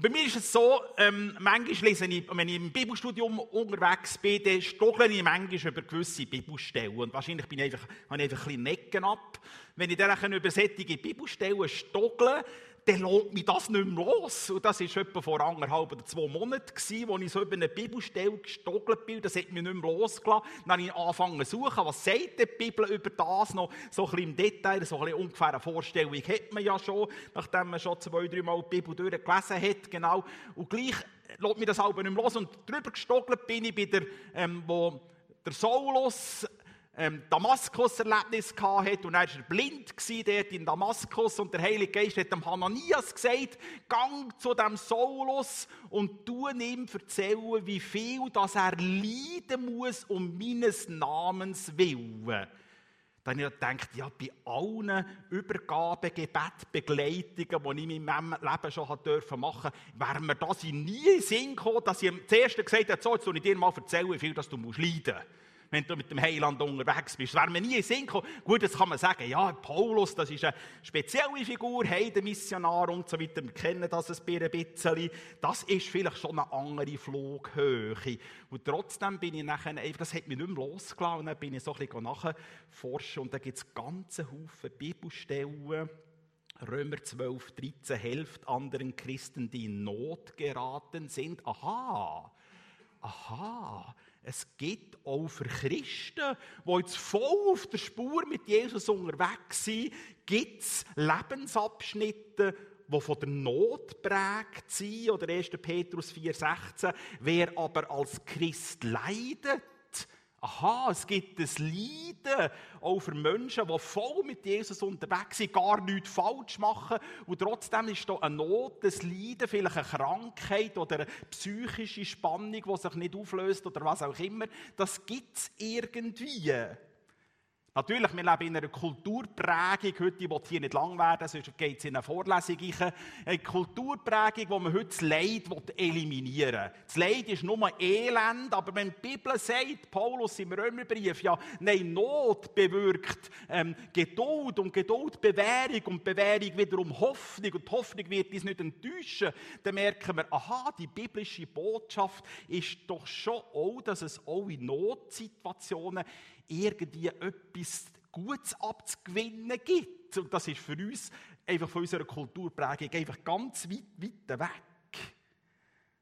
Und bei mir ist es so, ähm, manchmal lese ich, wenn ich im Bibelstudium unterwegs bin, dann stochle ich manchmal über gewisse Bibelstellen. Und wahrscheinlich bin ich einfach, habe ich einfach ein bisschen Necken ab. Wenn ich dann über solche Bibelstellen stockle, dann lohnt mich das nicht mehr los. Und das war etwa vor anderthalb oder zwei Monaten, wo ich so über eine Bibelstelle gestockelt bin. Das hat mich nicht mehr losgelassen. Dann habe ich angefangen zu suchen, was sagt die Bibel über das noch, so ein bisschen im Detail, so ein bisschen ungefähr eine Vorstellung hat man ja schon, nachdem man schon zwei, drei Mal die Bibel durchgelesen hat, genau. Und gleich lässt mich das aber nicht mehr los. Und drüber gestockelt bin ich bei der, ähm, wo der Saulus ähm, Damaskus-Erlebnis hatte und er war blind dort in Damaskus. Und der Heilige Geist hat dem Hananias gesagt, gang zu dem Saulus und tu ihm erzählen, wie viel dass er leiden muss um meines Namens willen. Dann habe ich gedacht, ja, bei allen Übergaben, Gebet, Begleitungen, die ich in meinem Leben schon machen durfte, wäre mir das nie in Sinn gekommen, dass ich zuerst gesagt habe, so, jetzt soll ich dir mal erzählen, wie viel dass du leiden. musst wenn du mit dem Heiland unterwegs bist. Das wäre mir nie in Sinn gekommen. Gut, jetzt kann man sagen, ja, Paulus, das ist eine spezielle Figur, Heidenmissionar und so weiter. Wir kennen das ein bisschen. Das ist vielleicht schon eine andere Flughöhe. Und trotzdem bin ich nachher, das hat mich nicht mehr losgelassen. Dann bin ich so ein bisschen nachforschen und da gibt es ganze Haufen Bibelstellen. Römer 12, 13 hilft anderen Christen, die in Not geraten sind. Aha, aha, es gibt auch für Christen, die jetzt voll auf der Spur mit Jesus unterwegs sind, gibt es Lebensabschnitte, die von der Not prägt sind. Oder 1. Petrus 4,16. Wer aber als Christ leidet, Aha, es gibt ein Leiden auch für Menschen, die voll mit Jesus unterwegs sind, gar nichts falsch machen. Und trotzdem ist da eine Not, ein Leiden, vielleicht eine Krankheit oder eine psychische Spannung, die sich nicht auflöst oder was auch immer. Das gibt es irgendwie. Natürlich, wir leben in einer Kulturprägung, heute, will hier nicht lang werden, sonst geht es in eine Vorlesung rein. Eine Kulturprägung, wo man heute das Leid eliminieren will. Das Leid ist nur Elend, aber wenn die Bibel sagt, Paulus im Römerbrief, ja, nein, Not bewirkt ähm, Geduld und Geduld Bewährung und Bewährung wiederum Hoffnung und die Hoffnung wird uns nicht enttäuschen, dann merken wir, aha, die biblische Botschaft ist doch schon auch, dass es auch in Notsituationen irgendwie etwas Gutes abzugewinnen gibt. Und das ist für uns einfach von unserer Kulturprägung einfach ganz weit, weit weg.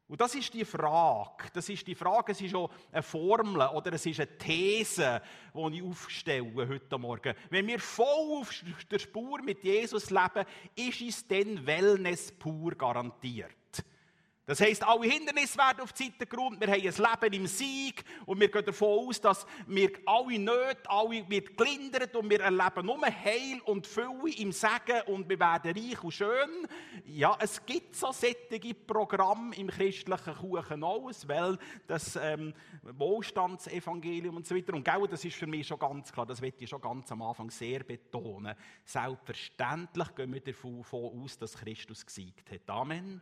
Und das ist die Frage. Das ist die Frage, es ist auch eine Formel oder es ist eine These, die ich aufstelle heute Morgen. Wenn wir voll auf der Spur mit Jesus leben, ist es dann Wellness pur garantiert. Das heisst, alle Hindernisse werden auf die Seite geräumt, wir haben ein Leben im Sieg und wir gehen davon aus, dass wir alle Nöte, alle wird gelindert und wir erleben nur Heil und Fülle im Segen und wir werden reich und schön. Ja, es gibt so sättige Programme im christlichen Kuchen auch, weil das ähm, Wohlstandsevangelium und so weiter. Und genau, das ist für mich schon ganz klar, das möchte ich schon ganz am Anfang sehr betonen. Selbstverständlich gehen wir davon aus, dass Christus gesiegt hat. Amen.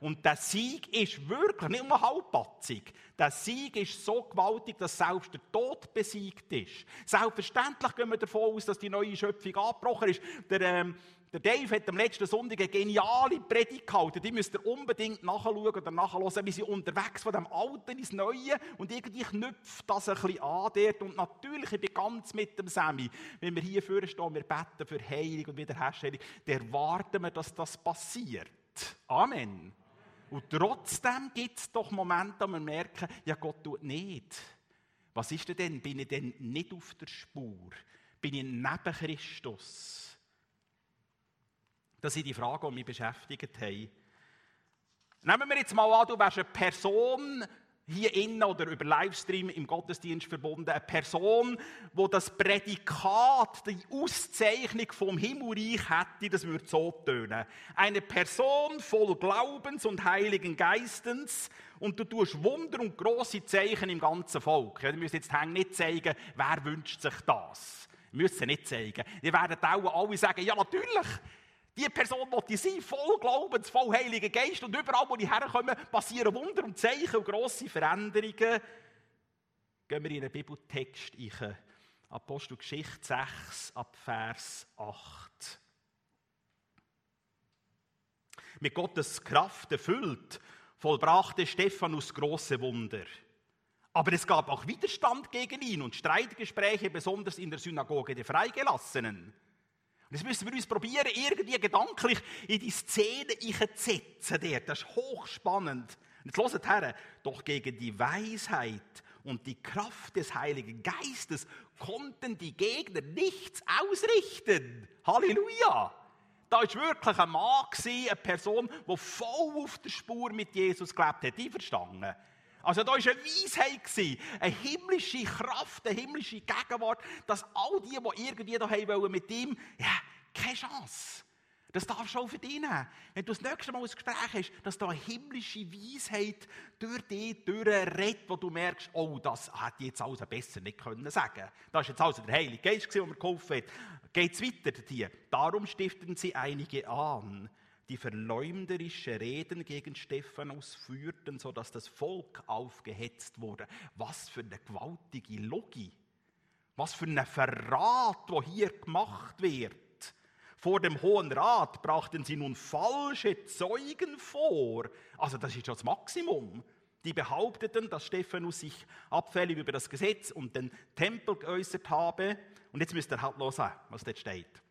Und der Sieg ist wirklich nicht nur halbpatzig. Der Sieg ist so gewaltig, dass selbst der Tod besiegt ist. Selbstverständlich gehen wir davon aus, dass die neue Schöpfung angebrochen ist. Der, ähm, der Dave hat am letzten Sonntag eine geniale Predigt gehalten. Die müsst ihr unbedingt nachschauen oder nachhören, wie sie unterwegs von dem Alten ins Neue und irgendwie knüpft das ein bisschen an dort. Und natürlich, ich bin ganz mit dem Sammy. Wenn wir hier vorne stehen, wir beten für Heilung und Wiederherstellung, dann erwarten wir, dass das passiert. Amen. Und trotzdem gibt es doch Momente, wo wir merken, ja, Gott tut nicht. Was ist denn? Bin ich denn nicht auf der Spur? Bin ich neben Christus? Das sind die Fragen, die mich beschäftigt haben. Nehmen wir jetzt mal an, du wärst eine Person, hier innen oder über Livestream im Gottesdienst verbunden, eine Person, wo das Prädikat, die Auszeichnung vom Himmelreich hätte, das würde so tönen. Eine Person voll Glaubens und Heiligen Geistens und du tust Wunder und große Zeichen im ganzen Volk. Ja, du müsst jetzt nicht zeigen, wer wünscht sich das. Wir müssen nicht zeigen. Ihr werdet auch alle sagen, ja natürlich, die Person die sein, voll Glaubens, voll Heiliger Geist. Und überall, wo die herkommen, passieren Wunder und Zeichen und grosse Veränderungen. Gehen wir in den Bibeltext ein. Apostelgeschichte 6 ab Vers 8. Mit Gottes Kraft erfüllt, vollbrachte Stephanus große Wunder. Aber es gab auch Widerstand gegen ihn und Streitgespräche, besonders in der Synagoge der Freigelassenen. Und jetzt müssen wir uns probieren, irgendwie gedanklich in die Szene zu setzen. Das ist hochspannend. Und jetzt hört her, doch gegen die Weisheit und die Kraft des Heiligen Geistes konnten die Gegner nichts ausrichten. Halleluja! Da war wirklich ein Mann, eine Person, die voll auf der Spur mit Jesus gelebt hat. Die verstanden. Also da war eine Weisheit, eine himmlische Kraft, eine himmlische Gegenwart, dass all die, die irgendwie da wollen mit ihm, ja, keine Chance. Das darfst du auch verdienen. Wenn du das nächste Mal ein Gespräch hast, dass da eine himmlische Weisheit durch dich durchredet, wo du merkst, oh, das hätte jetzt alles besser nicht können sagen. Das ist jetzt also der Heilige Geist, der mir geholfen hat. Geht es weiter hier. Darum stifteten sie einige an, die verleumderische Reden gegen Stephanus führten, sodass das Volk aufgehetzt wurde. Was für eine gewaltige Logik. Was für ein Verrat, wo hier gemacht wird. Vor dem Hohen Rat brachten sie nun falsche Zeugen vor. Also das ist schon das Maximum. Die behaupteten, dass Stephanus sich abfällig über das Gesetz und den Tempel geäußert habe. Und jetzt müsst ihr halt hören, was dort steht.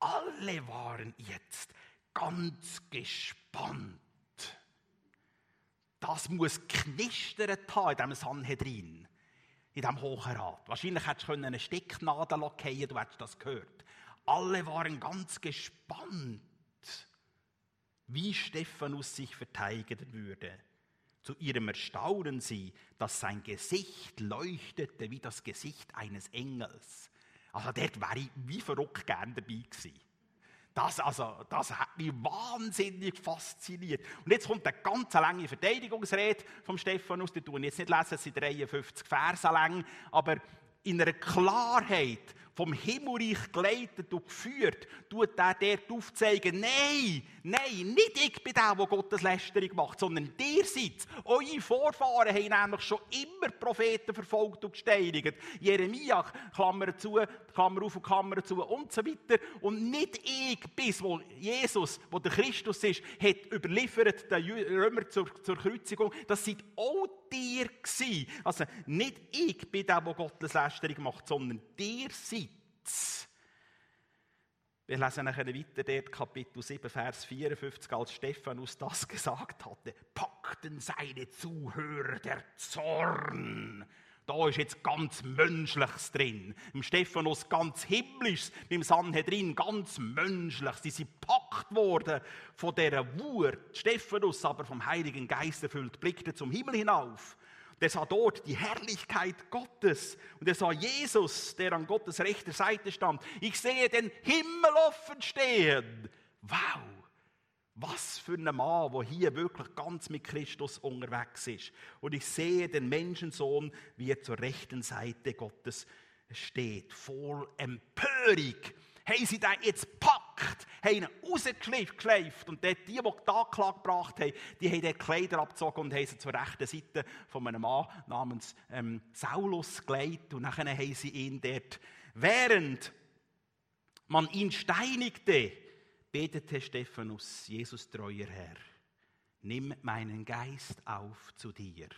Alle waren jetzt ganz gespannt. Das muss knistert haben in diesem Sanhedrin, in diesem Hohen Rat. Wahrscheinlich hättest du eine Stecknadel fallen du hättest das gehört. Alle waren ganz gespannt, wie Stephanus sich verteidigen würde. Zu ihrem Erstaunen sie, dass sein Gesicht leuchtete wie das Gesicht eines Engels. Also dort wäre ich wie verrückt gern dabei gewesen. Das, also, das hat mich wahnsinnig fasziniert. Und jetzt kommt eine ganz lange Verteidigungsrede vom Stephanus. Die tun jetzt nicht lesen, es sind 53 Verse lang, aber in einer Klarheit vom Himmelreich geleitet und geführt, tut er dort aufzeigen, nein, nein, nicht ich bin der, der Gottes Lästerung macht, sondern ihr seid Eure Vorfahren haben nämlich schon immer Propheten verfolgt und gesteinigt. Jeremia, Klammer zu, Klammer auf und Klammer zu und so weiter. Und nicht ich bis, wo Jesus, wo der Christus ist, hat überliefert den Römer zur, zur Kreuzigung. Das seid auch dir gewesen. Also nicht ich bin der, der Gottes Lästerung macht, sondern dir seid wir lesen nachher weiter dort, Kapitel 7, Vers 54, als Stephanus das gesagt hatte, packten seine Zuhörer der Zorn. Da ist jetzt ganz Menschliches drin. Im Stephanus ganz Himmlisches, im Sanhedrin ganz Menschliches. Sie sind packt worden von dieser Wut. Stephanus aber vom Heiligen Geist erfüllt, blickte zum Himmel hinauf der sah dort die Herrlichkeit Gottes. Und er sah Jesus, der an Gottes rechter Seite stand. Ich sehe den Himmel offen stehen. Wow! Was für ein Mann, der hier wirklich ganz mit Christus unterwegs ist. Und ich sehe den Menschensohn, wie er zur rechten Seite Gottes steht, voll Empörung. Haben sie den jetzt gepackt, haben ihn rausgeschleift. Und dort die, die die Anklage gebracht haben, die haben die Kleider abgezogen und haben sie zur rechten Seite von einem Mann namens ähm, Saulus gelegt. Und dann haben sie ihn dort, während man ihn steinigte, betete Stephanus, Jesus treuer Herr, nimm meinen Geist auf zu dir.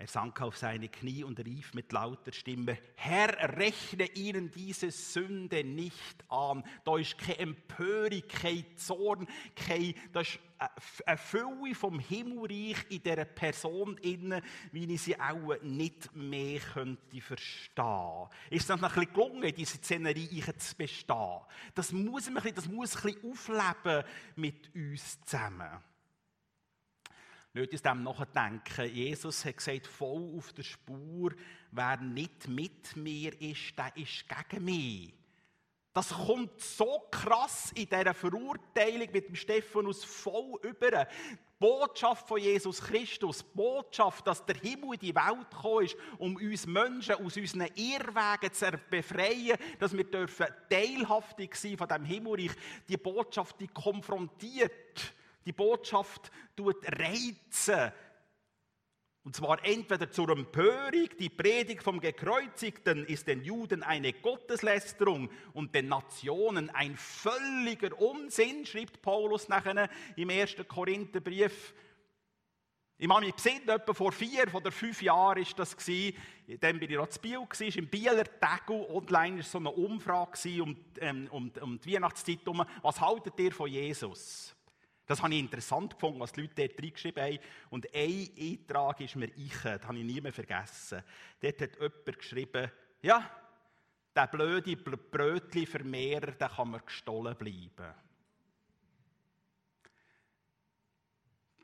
Er sank auf seine Knie und rief mit lauter Stimme, Herr, rechne ihnen diese Sünde nicht an. Da ist keine Empörung, kein Zorn, kein, da ist eine Fülle vom Himmelreich in dieser Person inne, wie ich sie auch nicht mehr könnte verstehen. Ist das noch ein bisschen gelungen, diese Szenerie zu bestehen? Das muss, bisschen, das muss ein bisschen aufleben mit uns zusammen. Nicht uns dem nachdenken. Jesus hat gesagt, voll auf der Spur, wer nicht mit mir ist, der ist gegen mich. Das kommt so krass in dieser Verurteilung mit dem Stephanus voll über. Die Botschaft von Jesus Christus, die Botschaft, dass der Himmel in die Welt gekommen ist, um uns Menschen aus unseren Irrwegen zu befreien, dass wir dürfen teilhaftig sein von dem Himmelreich. Die Botschaft, die konfrontiert die Botschaft tut reizen. Und zwar entweder zur Empörung, die Predigt vom Gekreuzigten ist den Juden eine Gotteslästerung und den Nationen ein völliger Unsinn, schreibt Paulus nachher im ersten Korintherbrief. Ich habe mich besinnt, etwa vor vier oder fünf Jahren war das. Dann bin ich noch zu Biel, war im Bieler Tegel. Online war so eine Umfrage um, ähm, um, um die Weihnachtszeit. Was haltet ihr von Jesus? Das habe ich interessant gefunden, was die Leute dort reingeschrieben haben. Und ein Eintrag ist mir ich, das habe ich nie mehr vergessen. Dort hat jemand geschrieben, ja, der blöde Brötli-Vermehrer, der kann mir gestohlen bleiben.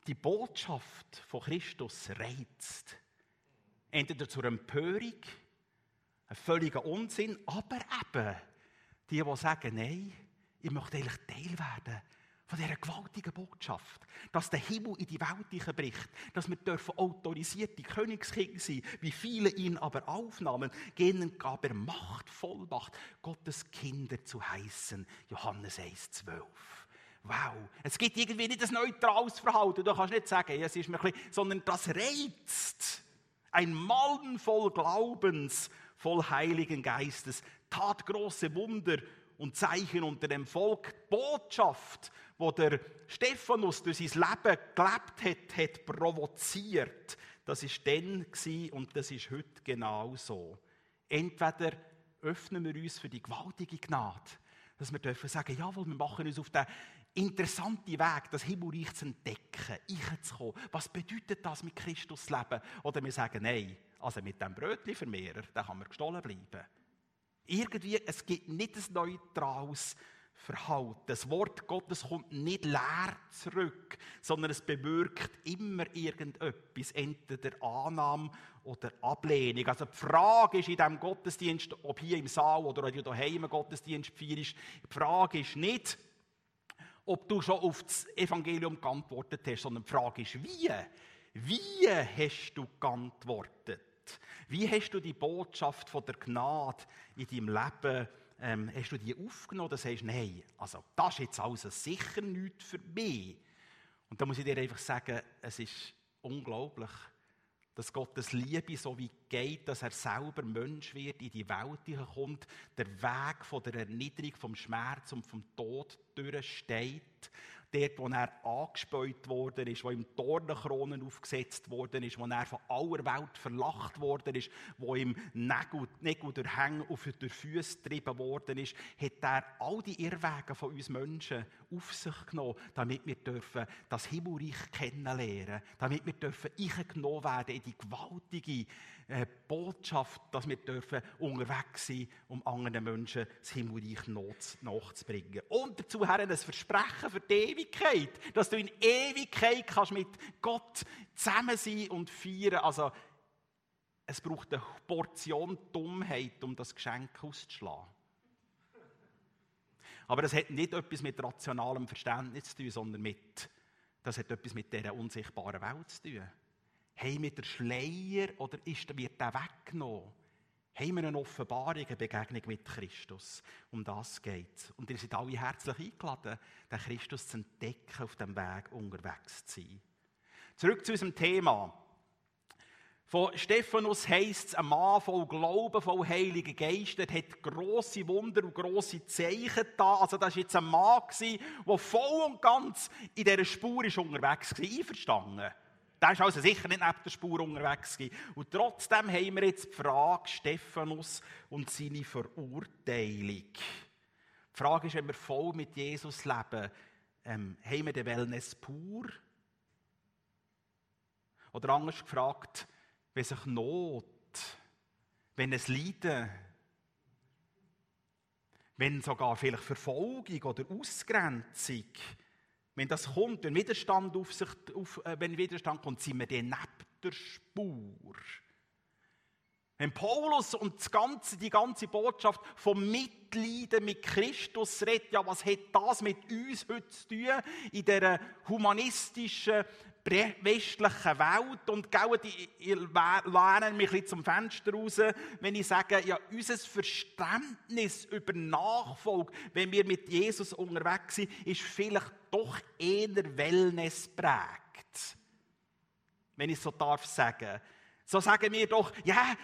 Die Botschaft von Christus reizt. Entweder zur Empörung, ein völliger Unsinn, aber eben die, die sagen, nein, ich möchte eigentlich Teil werden von dieser gewaltigen Botschaft, dass der Himmel in die Welt bricht, dass wir dürfen autorisierte Königskinder sein, wie viele ihn aber aufnahmen, gehen gab er Macht, Vollmacht, Gottes Kinder zu heißen. Johannes 1, 12. Wow, es gibt irgendwie nicht ein neutrales Verhalten. Du kannst nicht sagen, es ist mir ein bisschen, sondern das reizt. Ein Malmen voll Glaubens, voll Heiligen Geistes, tat große Wunder und Zeichen unter dem Volk. Die Botschaft, wo der Stephanus durch sein Leben gelebt hat, hat provoziert. Das ist dann und das ist heute genauso. Entweder öffnen wir uns für die gewaltige Gnade, dass wir dürfen sagen, jawohl, wir machen uns auf den interessante Weg, das Himmelreich zu entdecken, einzukommen. Was bedeutet das mit Christus leben? Oder wir sagen, nein, also mit dem Brötchenvermehrer, da kann man gestohlen bleiben. Irgendwie, es gibt nicht ein neutrales Verhalten. Das Wort Gottes kommt nicht leer zurück, sondern es bewirkt immer irgendetwas, entweder Annahme oder Ablehnung. Also die Frage ist in diesem Gottesdienst, ob hier im Saal oder ob du daheim einen Gottesdienst feierst, die Frage ist nicht, ob du schon auf das Evangelium geantwortet hast, sondern die Frage ist, wie? Wie hast du geantwortet? Wie hast du die Botschaft von der Gnade in deinem Leben, ähm, hast du die aufgenommen oder sagst, nein, also das ist jetzt also sicher nichts für mich. Und da muss ich dir einfach sagen, es ist unglaublich, dass Gottes Liebe so wie geht, dass er selber Mensch wird, in die Welt kommt, der Weg von der Erniedrigung, vom Schmerz und vom Tod durchsteht dort, wo er angespäut worden ist, wo ihm Dornenkronen aufgesetzt worden ist, wo er von aller Welt verlacht worden ist, wo ihm Nägel, Nägel durch Hänge auf die Füße getrieben worden ist, hat er all die Irrwege von uns Menschen auf sich genommen, damit wir dürfen das Himmelreich kennenlernen, damit wir dürfen eingenommen werden in die gewaltige äh, Botschaft, dass wir dürfen unterwegs sein, um anderen Menschen das Himmelreich nachzubringen. Und dazu haben ein Versprechen für die Ewigkeit, dass du in Ewigkeit kannst mit Gott zusammen sein und feiern. Also es braucht eine Portion Dummheit, um das Geschenk auszuschlagen. Aber das hat nicht etwas mit rationalem Verständnis zu tun, sondern mit, das hat etwas mit dieser unsichtbaren Welt zu tun. Haben wir den Schleier oder ist, wird der weggenommen? Haben wir eine Offenbarung, eine Begegnung mit Christus? Um das geht. Und ihr seid alle herzlich eingeladen, den Christus zu entdecken, auf dem Weg unterwegs zu sein. Zurück zu unserem Thema. Von Stephanus heisst es, ein Mann voll Glauben, voll Heiligen Geist, der hat grosse Wunder und grosse Zeichen da. Also das war jetzt ein Mann, der voll und ganz in dieser Spur ist unterwegs war. Einverstanden? Der ist also sicher nicht neben der Spur unterwegs. Und trotzdem haben wir jetzt die Frage Stephanus und seine Verurteilung. Die Frage ist, wenn wir voll mit Jesus leben, ähm, haben wir den Wellness pur? Oder anders gefragt, wenn sich Not, wenn es Leiden, wenn sogar vielleicht Verfolgung oder Ausgrenzung wenn das kommt, wenn Widerstand, auf sich, auf, äh, wenn Widerstand kommt, sind wir dann der Spur. Wenn Paulus und ganze, die ganze Botschaft vom Mitleiden mit Christus redet, ja, was hat das mit uns heute zu tun in dieser humanistischen, westlichen Welt? Und gell, die lernen mich ein bisschen zum Fenster raus, wenn ich sage, ja, unser Verständnis über Nachfolge, wenn wir mit Jesus unterwegs sind, ist vielleicht doch eher Wellness prägt. wenn ich so darf sagen. So sagen wir doch, ja,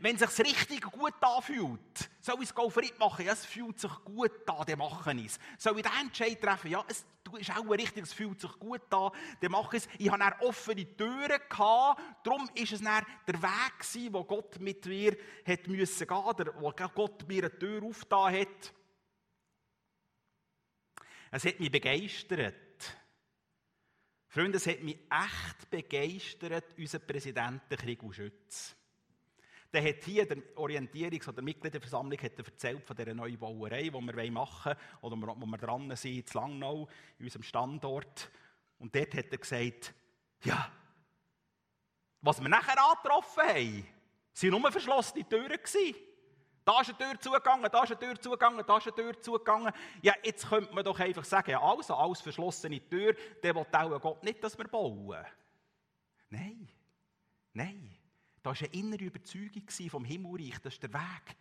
wenn es sich richtig gut anfühlt, soll ich es Golferit machen? Ja, es fühlt sich gut an, dann mache ich es. Soll ich den Entscheid treffen? Ja, es ist auch richtig, es fühlt sich gut an, dann mache ich es. Ich hatte offene Türen, gehabt, darum war es dann der Weg gewesen, wo Gott mit mir gehen, oder wo Gott mir eine Tür aufgetan hat. Es hat mich begeistert. Freunde, es hat mich echt begeistert, unser Präsident Krieg und Schütz. Der hat hier der Orientierungs- oder Mitgliederversammlung hat erzählt von dieser neuen Bauerei, die wir machen wollen, oder wo wir dran sind, in Langnau, in unserem Standort. Und dort hat er gesagt, ja, was wir nachher angetroffen haben, waren nur verschlossene Türen. Da ist eine Tür zugegangen, da ist eine Tür zugegangen, da ist eine Tür zugegangen. Ja, jetzt könnte man doch einfach sagen, ja, also, alles verschlossene Tür, der will auch Gott nicht, dass wir bauen. Nein, nein. Da war eine innere Überzeugung vom Himmelreich, das ist der Weg.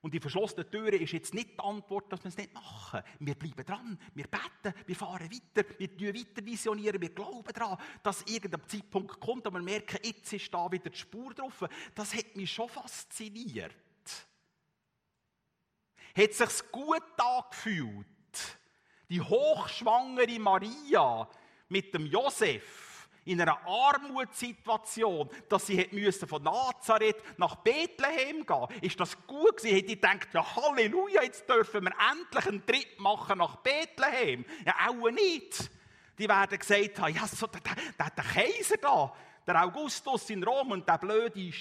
Und die verschlossene Tür ist jetzt nicht die Antwort, dass wir es nicht machen. Wir bleiben dran, wir beten, wir fahren weiter, wir tun weiter visionieren, wir glauben daran, dass irgendein Zeitpunkt kommt und wir merken, jetzt ist da wieder die Spur drauf. Das hat mich schon fasziniert. Hat sich gut angefühlt, die hochschwangere Maria mit dem Josef in einer Armutssituation, dass sie müssen von Nazareth nach Bethlehem gehen Ist das gut gewesen? Hätte ich gedacht, ja Halleluja, jetzt dürfen wir endlich einen Trip machen nach Bethlehem. Ja, auch nicht. Die werden gesagt haben, ja, so, der, der, der Kaiser da, der Augustus in Rom und der blöde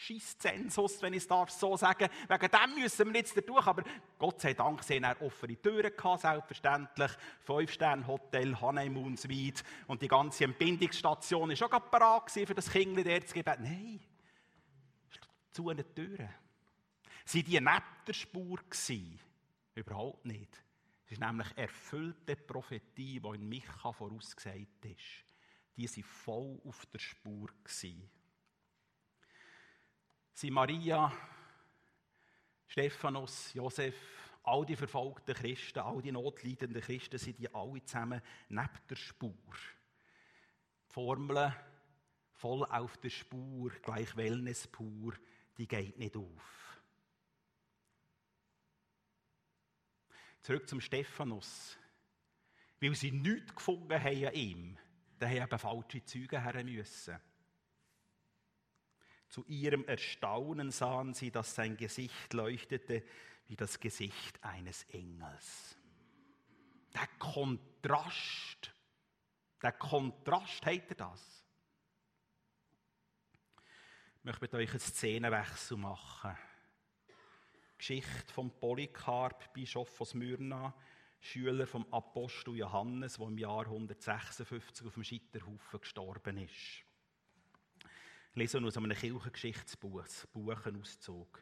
Schisszensus, wenn ich es darf so sagen. Wegen dem müssen wir jetzt durch. Aber Gott sei Dank sehen er offene Türen gehabt, selbstverständlich. Fünf-Sterne-Hotel, Honeymoon Suite und die ganze Entbindungsstation war schon bereit für das Kind der zu geben. Nein, zu einer Tür. Sind die neben der Spur gewesen? Überhaupt nicht. Es ist nämlich erfüllte Prophetie, die in Micha vorausgesagt ist. Die waren voll auf der Spur. Gewesen sind Maria, Stephanus, Josef, all die verfolgten Christen, all die notleidenden Christen, sind die alle zusammen neben der Spur. Die Formel voll auf der Spur, gleich Wellness pur, die geht nicht auf. Zurück zum Stephanus. Weil sie nichts gefunden haben an ihm, da haben eben falsche Zeugen her müssen. Zu ihrem Erstaunen sahen sie, dass sein Gesicht leuchtete wie das Gesicht eines Engels. Der Kontrast, der Kontrast hätte das. Ich möchte mit euch einen Szenenwechsel machen. Geschichte vom Polycarp, Bischof von Smyrna, Schüler vom Apostel Johannes, der im Jahr 156 auf dem Scheiterhaufen gestorben ist. Ich lese aus einem Kirchengeschichtsbuch, Buch einen Auszug.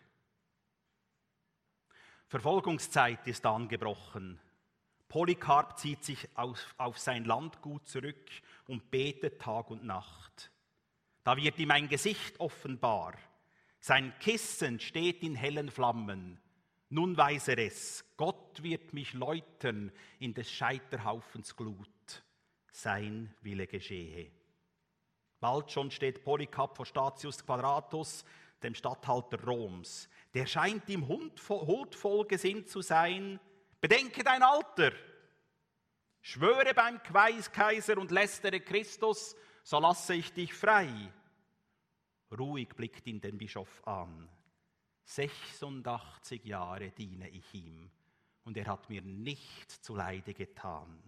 Verfolgungszeit ist angebrochen. Polycarp zieht sich auf, auf sein Landgut zurück und betet Tag und Nacht. Da wird ihm ein Gesicht offenbar. Sein Kissen steht in hellen Flammen. Nun weiß er es, Gott wird mich läutern in des Scheiterhaufens Glut. Sein Wille geschehe. Bald schon steht Polycarp vor Statius Quadratus, dem Statthalter Roms. Der scheint ihm huldvoll gesinnt zu sein. Bedenke dein Alter. Schwöre beim Kaiser und lästere Christus, so lasse ich dich frei. Ruhig blickt ihn den Bischof an. 86 Jahre diene ich ihm und er hat mir nicht zuleide getan.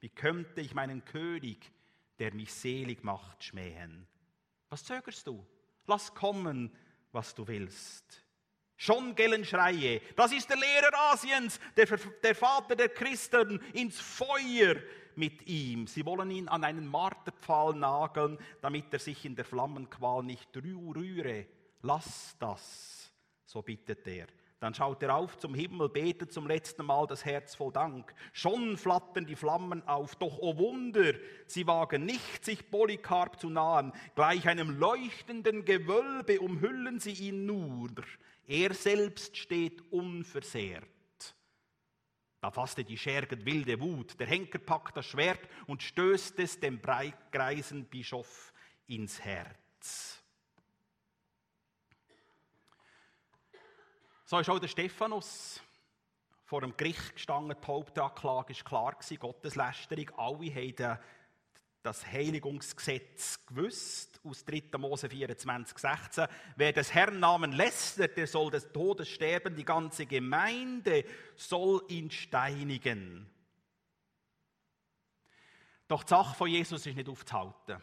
Wie könnte ich meinen König, der mich selig macht, schmähen. Was zögerst du? Lass kommen, was du willst. Schon gellen Schreie, das ist der Lehrer Asiens, der, der Vater der Christen, ins Feuer mit ihm. Sie wollen ihn an einen Marterpfahl nageln, damit er sich in der Flammenqual nicht rühre. Lass das, so bittet er. Dann schaut er auf zum Himmel, betet zum letzten Mal das Herz voll Dank. Schon flattern die Flammen auf, doch oh Wunder, sie wagen nicht, sich Polycarp zu nahen. Gleich einem leuchtenden Gewölbe umhüllen sie ihn nur. Er selbst steht unversehrt. Da fasste die Schergen wilde Wut. Der Henker packt das Schwert und stößt es dem greisen Bischof ins Herz. So ist auch der Stephanus vor dem Gericht gestanden. Die Hauptanklage war klar, Gotteslästerung. Alle haben das Heiligungsgesetz gewusst, aus 3. Mose 24, 16. Wer des Herrn Namen lästert, der soll des Todes sterben. Die ganze Gemeinde soll ihn steinigen. Doch die Sache von Jesus ist nicht aufzuhalten.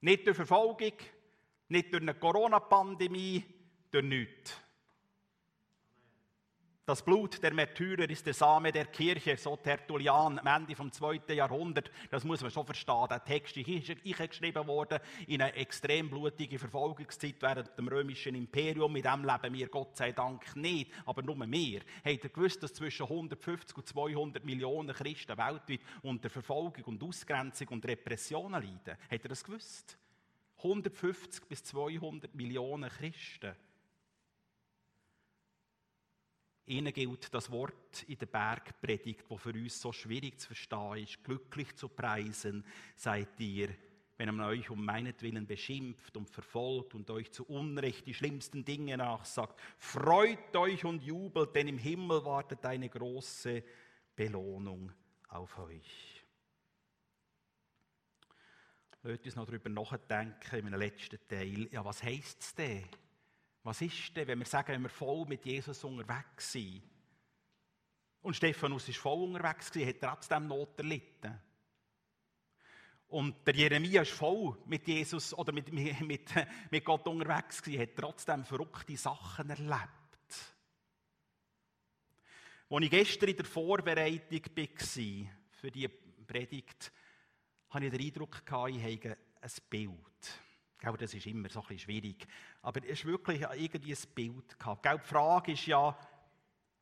Nicht durch Verfolgung, nicht durch eine Corona-Pandemie, durch nichts. Das Blut der Märtyrer ist der Same der Kirche, so Tertullian am Ende vom 2. Jahrhundert. Das muss man schon verstehen. Der Text ist geschrieben worden in einer extrem blutigen Verfolgungszeit während dem römischen Imperium. Mit dem leben wir Gott sei Dank nicht, aber nur wir. Habt ihr gewusst, dass zwischen 150 und 200 Millionen Christen weltweit unter Verfolgung und Ausgrenzung und Repressionen leiden? Habt ihr das gewusst? 150 bis 200 Millionen Christen. Ihnen gilt das Wort in der Bergpredigt, wo für uns so schwierig zu verstehen ist. Glücklich zu preisen seid ihr, wenn man euch um meinetwillen beschimpft und verfolgt und euch zu Unrecht die schlimmsten Dinge nachsagt. Freut euch und jubelt, denn im Himmel wartet eine große Belohnung auf euch. Lasst uns noch darüber nachdenken in meinem letzten Teil. Ja, was heisst es denn? Was ist denn, wenn wir sagen, wenn wir voll mit Jesus unterwegs sind? Und Stephanus ist voll unterwegs gewesen, hat trotzdem Not erlitten. Und der Jeremia ist voll mit Jesus oder mit, mit, mit Gott unterwegs gewesen, hat trotzdem verrückte Sachen erlebt. Als ich gestern in der Vorbereitung war für diese Predigt, hatte ich den Eindruck, ich habe ein Bild. Gell, das ist immer so ein bisschen schwierig. Aber es ist wirklich irgendwie ein Bild gehabt. Die Frage ist ja,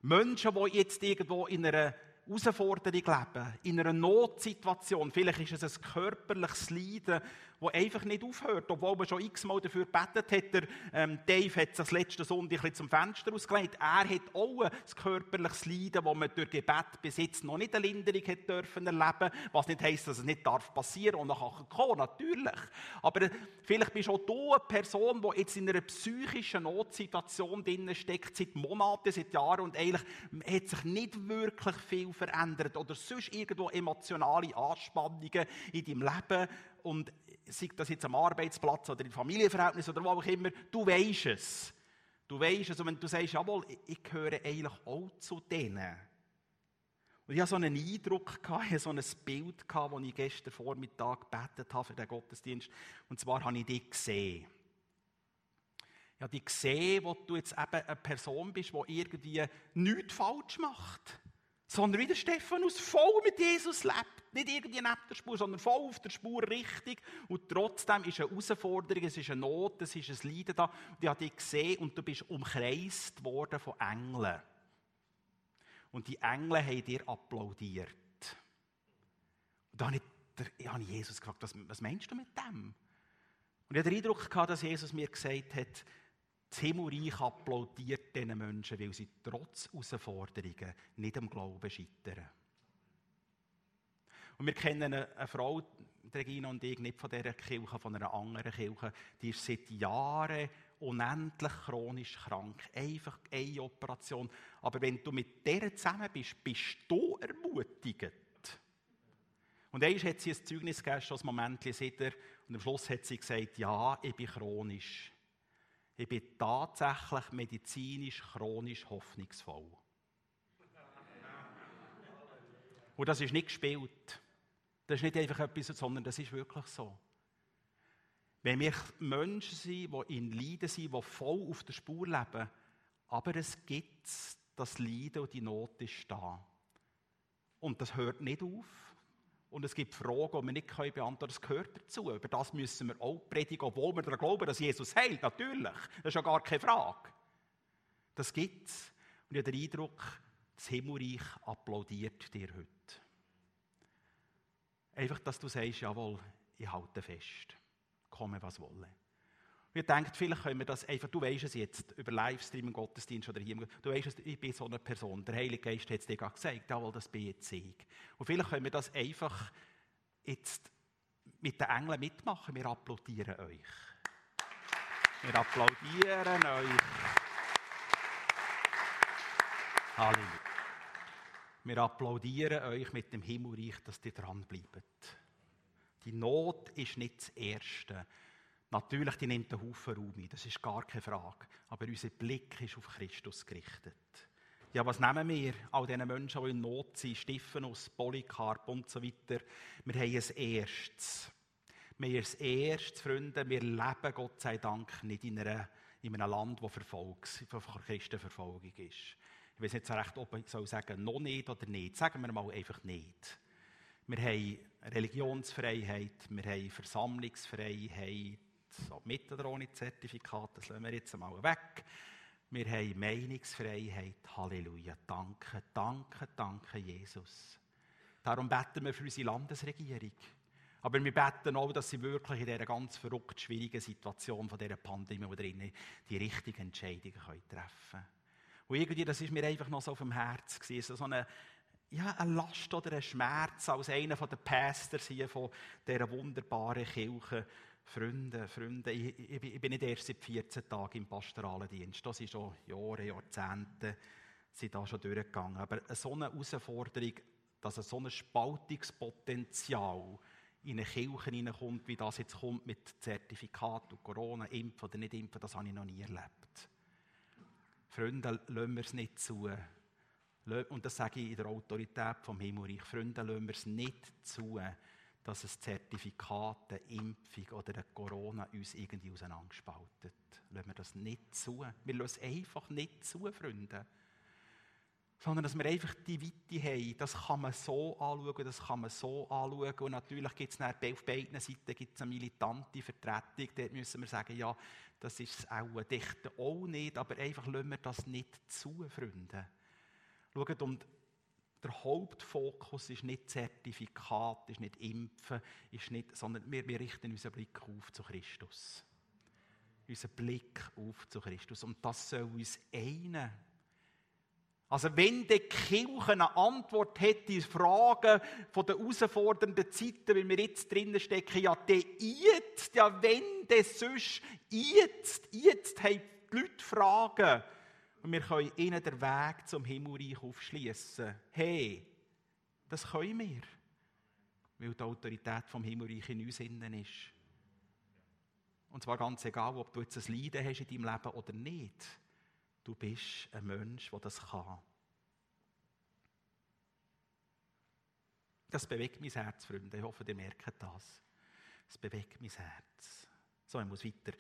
Menschen, die jetzt irgendwo in einer Herausforderung leben, in einer Notsituation, vielleicht ist es ein körperliches Leiden, das einfach nicht aufhört, obwohl man schon x-mal dafür gebetet hat. Der, ähm, Dave hat sich letzten Sonntag ein zum Fenster ausgelegt. Er hat auch ein körperliches Leiden, das man durch Gebet bis jetzt noch nicht eine Linderung hat dürfen erleben was nicht heisst, dass es nicht darf passieren und nachher kommen, natürlich. Aber vielleicht bist auch du eine Person, die jetzt in einer psychischen Notsituation drin steckt, seit Monaten, seit Jahren und eigentlich hat sich nicht wirklich viel verändert oder sonst irgendwo emotionale Anspannungen in deinem Leben und sei das jetzt am Arbeitsplatz oder im Familienverhältnis oder wo auch immer, du weisst es. Du weisst es und wenn du sagst, jawohl, ich gehöre eigentlich auch zu denen. Und ich hatte so einen Eindruck, so ein Bild, das ich gestern Vormittag gebetet habe für den Gottesdienst. Und zwar habe ich dich gesehen. Ich habe dich gesehen, wo du jetzt eben eine Person bist, die irgendwie nichts falsch macht sondern wie der Stephanus voll mit Jesus lebt. Nicht irgendwie neben der Spur, sondern voll auf der Spur richtig. Und trotzdem ist eine Herausforderung, es ist eine Not, es ist ein Leiden da. Und ich habe dich gesehen und du bist umkreist worden von Engeln. Und die Engel haben dir applaudiert. Und da habe ich, Jesus gefragt, was, was meinst du mit dem? Und ich hatte den Eindruck, dass Jesus mir gesagt hat, das applaudiert diesen Menschen, weil sie trotz Herausforderungen nicht am Glauben scheitern. Und wir kennen eine, Frau, Regina und ich, nicht von dieser Kirche, von einer anderen Kirche, die ist seit Jahren unendlich chronisch krank. Einfach eine Operation. Aber wenn du mit der zusammen bist, bist du ermutigend. Und einmal hat sie ein Zeugnis gegeben, schon ein Moment und am Schluss hat sie gesagt, ja, ich bin chronisch. Ich bin tatsächlich medizinisch chronisch hoffnungsvoll. Und das ist nicht gespielt. Das ist nicht einfach etwas, sondern das ist wirklich so. Wenn wir Menschen sind, die in Leiden sind, die voll auf der Spur leben, aber es gibt das Leiden und die Not ist da. Und das hört nicht auf. Und es gibt Fragen, die wir nicht beantworten können. Das gehört dazu. Über das müssen wir auch predigen, obwohl wir daran glauben, dass Jesus heilt. Natürlich. Das ist ja gar keine Frage. Das gibt es. Und ich habe den Eindruck, das Himmelreich applaudiert dir heute. Einfach, dass du sagst, jawohl, ich halte fest. Komme, was wolle. Wir denken, vielleicht können wir das einfach, du weißt es jetzt, über Livestream im Gottesdienst oder hier, du weißt es, ich bin so eine Person, der Heilige Geist hat es dir gerade gesagt, jawohl, das bin jetzt ich. Und vielleicht können wir das einfach jetzt mit den Engeln mitmachen. Wir applaudieren euch. Wir applaudieren euch. Halleluja. Wir applaudieren euch mit dem Himmelreich, dass ihr dranbleibt. Die Not ist nicht das Erste. Natürlich, die nimmt einen Haufen Raum ein, das ist gar keine Frage. Aber unser Blick ist auf Christus gerichtet. Ja, was nehmen wir all diesen Menschen, die in Not sind, Stephanus, Polycarp und so weiter? Wir haben ein Erstes. Wir haben ein Erstes, Freunde, wir leben Gott sei Dank nicht in, einer, in einem Land, wo Verfolgungs, Christenverfolgung ist. Ich weiß nicht so recht, ob ich soll sagen, noch nicht oder nicht. Sagen wir mal einfach nicht. Wir haben Religionsfreiheit, wir haben Versammlungsfreiheit, so mit oder ohne Zertifikat, das lassen wir jetzt mal weg. Wir haben Meinungsfreiheit. Halleluja. Danke, danke, danke, Jesus. Darum beten wir für unsere Landesregierung. Aber wir beten auch, dass sie wirklich in dieser ganz verrückt schwierigen Situation von dieser Pandemie wo drinnen die richtigen Entscheidungen können treffen können. Und irgendwie, das ist mir einfach noch so auf dem Herz gewesen, so eine, ja, eine Last oder ein Schmerz als einer der Pastors hier von dieser wunderbaren Kirche Freunde, Freunde, ich, ich, bin nicht erst seit 14 Tagen im pastoralen Dienst. Das sind schon Jahre, Jahrzehnte, sind da schon durchgegangen. Aber so eine Herausforderung, dass so ein Spaltungspotenzial in eine Kirche hineinkommt, wie das jetzt kommt mit Zertifikat und Corona, impfen oder nicht impfen, das habe ich noch nie erlebt. Freunde, lassen wir es nicht zu. Und das sage ich in der Autorität vom Himmelreich. Freunde, lassen wir es nicht zu, dass ein Zertifikat, eine Impfung oder eine Corona uns irgendwie auseinanderspaltet. Lassen wir das nicht zu. Wir lassen es einfach nicht zu, Freunde. Sondern, dass wir einfach die Weite haben. Das kann man so anschauen, das kann man so anschauen. Und natürlich gibt es auf beiden Seiten gibt's eine militante Vertretung. Dort müssen wir sagen, ja, das ist auch dicht auch nicht. Aber einfach lassen wir das nicht zu, Freunde. Schaut, und der Hauptfokus ist nicht Zertifikat, ist nicht Impfen, ist nicht, sondern wir, wir richten unseren Blick auf zu Christus. Unseren Blick auf zu Christus. Und das soll uns einen. Also wenn die Kirche eine Antwort hat in Fragen von den herausfordernden Zeiten, wie wir jetzt drinnen stecken, ja, der jetzt, ja, wenn der sonst, jetzt, jetzt haben die Leute Fragen, und wir können ihnen den Weg zum Himmelreich aufschließen. Hey, das können wir. Weil die Autorität vom Himmelreich in uns innen ist. Und zwar ganz egal, ob du jetzt ein Leiden hast in deinem Leben oder nicht. Du bist ein Mensch, der das kann. Das bewegt mein Herz, Freunde. Ich hoffe, ihr merkt das. Es bewegt mein Herz. So, ich muss weiter.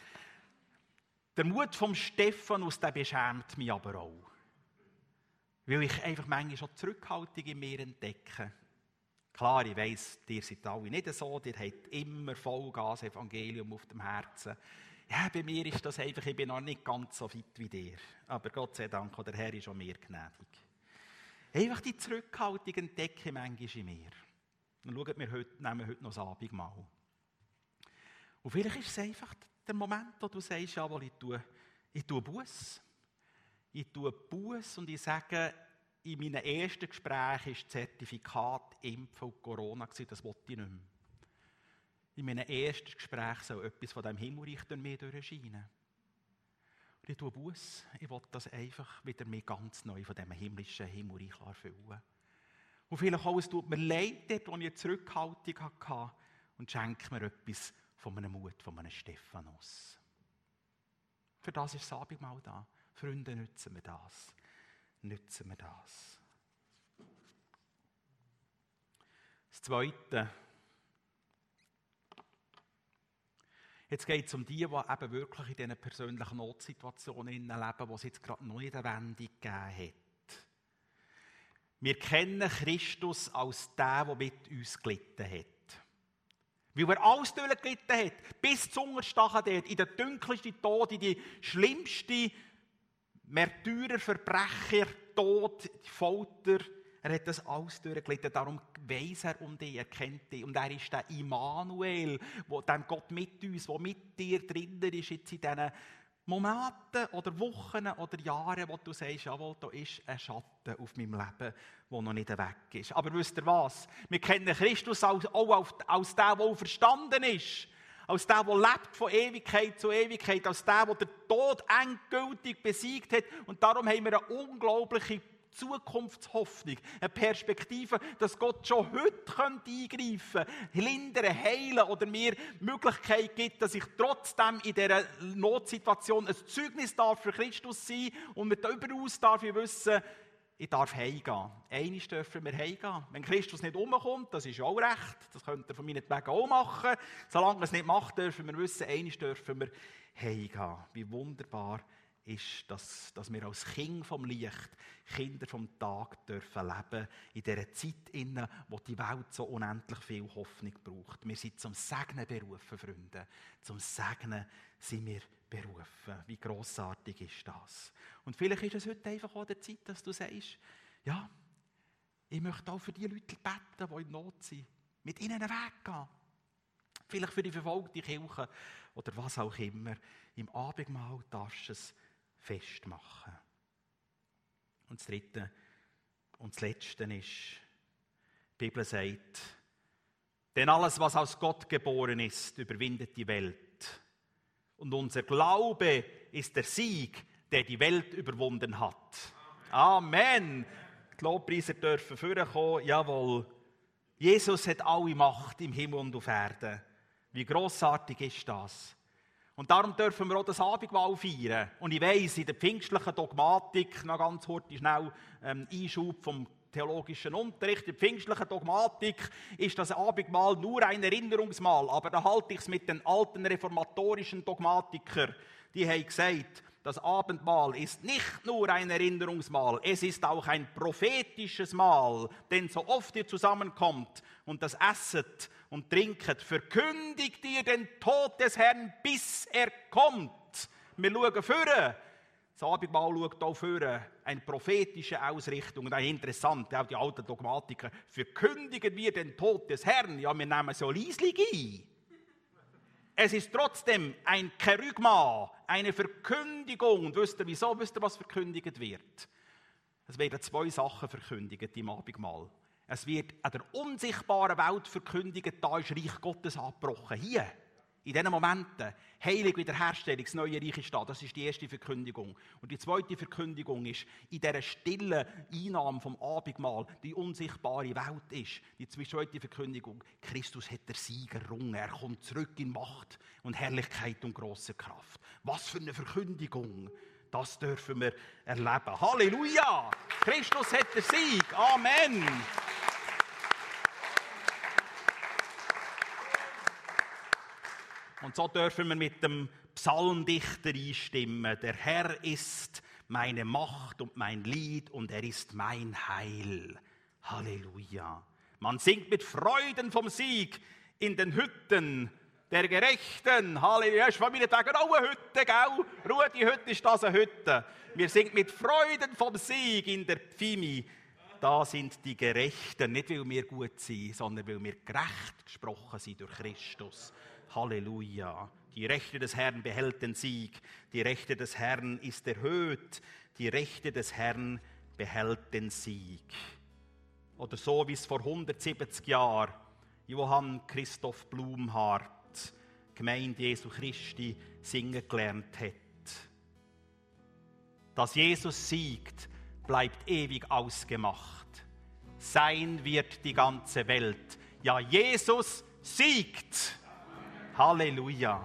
Der Mut vom Stephanus, der beschämt mich aber auch. Weil ich einfach manchmal schon Zurückhaltung in mir entdecke. Klar, ich weiss, ihr seid alle nicht so, ihr habt immer Vollgas Evangelium auf dem Herzen. Ja, bei mir ist das einfach, ich bin noch nicht ganz so fit wie dir. Aber Gott sei Dank, der Herr ist auch mir gnädig. Einfach die Zurückhaltung entdecke ich manchmal in mir. Dann schaut wir heute, nehmen wir heute noch das Abendmahl. Und vielleicht ist es einfach der Moment, wo du sagst, jawohl, ich tue, ich tue Buß. Ich tue Buß und ich sage, in meinem ersten Gespräch war Zertifikat Impfen und Corona, das wollte ich nicht mehr. In meinem ersten Gespräch soll etwas von diesem Himmelreich durch mich durchscheinen. Und ich tue Buß. Ich will das einfach wieder mir ganz neu von diesem himmlischen Himmelreich erfüllen. Und vielleicht auch, es tut mir leid, dort, wo ich Zurückhaltung hatte, und schenke mir etwas von einem Mut, von einem Stephanus. Für das ist das Abendmahl da. Freunde, nützen wir das. Nützen wir das. Das Zweite. Jetzt geht es um die, die eben wirklich in diesen persönlichen Notsituationen leben, wo es jetzt gerade noch nicht eine Wendung gegeben hat. Wir kennen Christus als der, der mit uns gelitten hat. Weil er alles durchgelitten hat, bis zum Hungerstachen dort, in den dunkelsten Tod, in die schlimmste Märtyrer, Verbrecher, Tod, Folter. Er hat das alles durchgelitten. Darum weiss er um dich, er kennt dich. Und er ist der Immanuel, dem Gott mit uns, der mit dir drinnen ist, jetzt in diesen Momente oder Wochen oder Jahre, wo du sagst, jawohl, da ist ein Schatten auf meinem Leben, der noch nicht weg ist. Aber wisst ihr was? Wir kennen Christus auch als, als der, der verstanden ist. Als der, der lebt von Ewigkeit zu Ewigkeit. Als der, der den Tod endgültig besiegt hat. Und darum haben wir eine unglaubliche Zukunftshoffnung, eine Perspektive, dass Gott schon heute eingreifen könnte, lindern, heilen oder mir Möglichkeit gibt, dass ich trotzdem in dieser Notsituation ein Zeugnis darf für Christus sein und mit überaus darf ich wissen, ich darf heimgehen. Eines dürfen wir heimgehen. Wenn Christus nicht umkommt, das ist auch recht, das könnt ihr von meinen Wegen auch machen. Solange er es nicht macht, dürfen wir wissen, eines dürfen wir heimgehen. Wie wunderbar ist, dass, dass wir als Kind vom Licht, Kinder vom Tag dürfen leben, in dieser Zeit, in wo die Welt so unendlich viel Hoffnung braucht. Wir sind zum Segnen berufen, Freunde. Zum Segnen sind wir berufen. Wie großartig ist das? Und vielleicht ist es heute einfach auch der Zeit, dass du sagst, ja, ich möchte auch für die Leute beten, die in Not sind. Mit ihnen einen Weg gehen. Vielleicht für die verfolgte Kirche oder was auch immer. Im Abendmahl darfst du es festmachen. Und das Dritte und das Letzte ist, die Bibel sagt, denn alles, was aus Gott geboren ist, überwindet die Welt. Und unser Glaube ist der Sieg, der die Welt überwunden hat. Amen. Die Lobpreiser dürfen vorkommen. Jawohl. Jesus hat alle Macht im Himmel und auf Erden. Wie großartig ist das? Und darum dürfen wir auch das Abendmahl feiern. Und ich weiss, in der pfingstlichen Dogmatik, noch ganz kurz schnell ähm, Einschub vom theologischen Unterricht, in der pfingstlichen Dogmatik ist das Abendmahl nur ein Erinnerungsmahl. Aber da halte ich es mit den alten reformatorischen Dogmatikern. Die haben gesagt, das Abendmahl ist nicht nur ein Erinnerungsmahl, es ist auch ein prophetisches Mahl. Denn so oft ihr zusammenkommt und das esset und trinket, verkündigt ihr den Tod des Herrn, bis er kommt. Wir schauen vorne. Das Abendmahl schaut auch vorne. Eine prophetische Ausrichtung. Und auch interessant, auch die alten Dogmatiker. Verkündigen wir den Tod des Herrn. Ja, wir nehmen so leislich ein. Es ist trotzdem ein Kerygma, eine Verkündigung. Und wisst ihr wieso? Wisst ihr, was verkündigt wird? Es werden zwei Sachen verkündigt im Abendmahl. Es wird an der unsichtbaren Welt verkündigt, da ist Reich Gottes abgebrochen. Hier, in diesen Momenten, Heilig Wiederherstellung, das neue Reich ist da. Das ist die erste Verkündigung. Und die zweite Verkündigung ist, in dieser stillen Einnahme vom Abendmahl, die unsichtbare Welt ist. Die zweite Verkündigung, Christus hat der Sieg errungen. Er kommt zurück in Macht und Herrlichkeit und große Kraft. Was für eine Verkündigung! Das dürfen wir erleben. Halleluja! Christus hat den Sieg. Amen. Und so dürfen wir mit dem Psalmdichter einstimmen. Der Herr ist meine Macht und mein Lied und er ist mein Heil. Halleluja. Man singt mit Freuden vom Sieg in den Hütten der Gerechten. Halleluja. Ist Familientag auch eine Hütte, gell? Rudi, heute ist das eine Hütte. Wir singen mit Freuden vom Sieg in der Pfimi. Da sind die Gerechten, nicht weil wir gut sind, sondern weil wir gerecht gesprochen sind durch Christus. Halleluja. Die Rechte des Herrn behält den Sieg. Die Rechte des Herrn ist erhöht. Die Rechte des Herrn behält den Sieg. Oder so wie es vor 170 Jahren Johann Christoph Blumhardt, Gemeinde Jesu Christi, singen gelernt hat. Dass Jesus siegt, bleibt ewig ausgemacht. Sein wird die ganze Welt. Ja, Jesus siegt. Halleluja.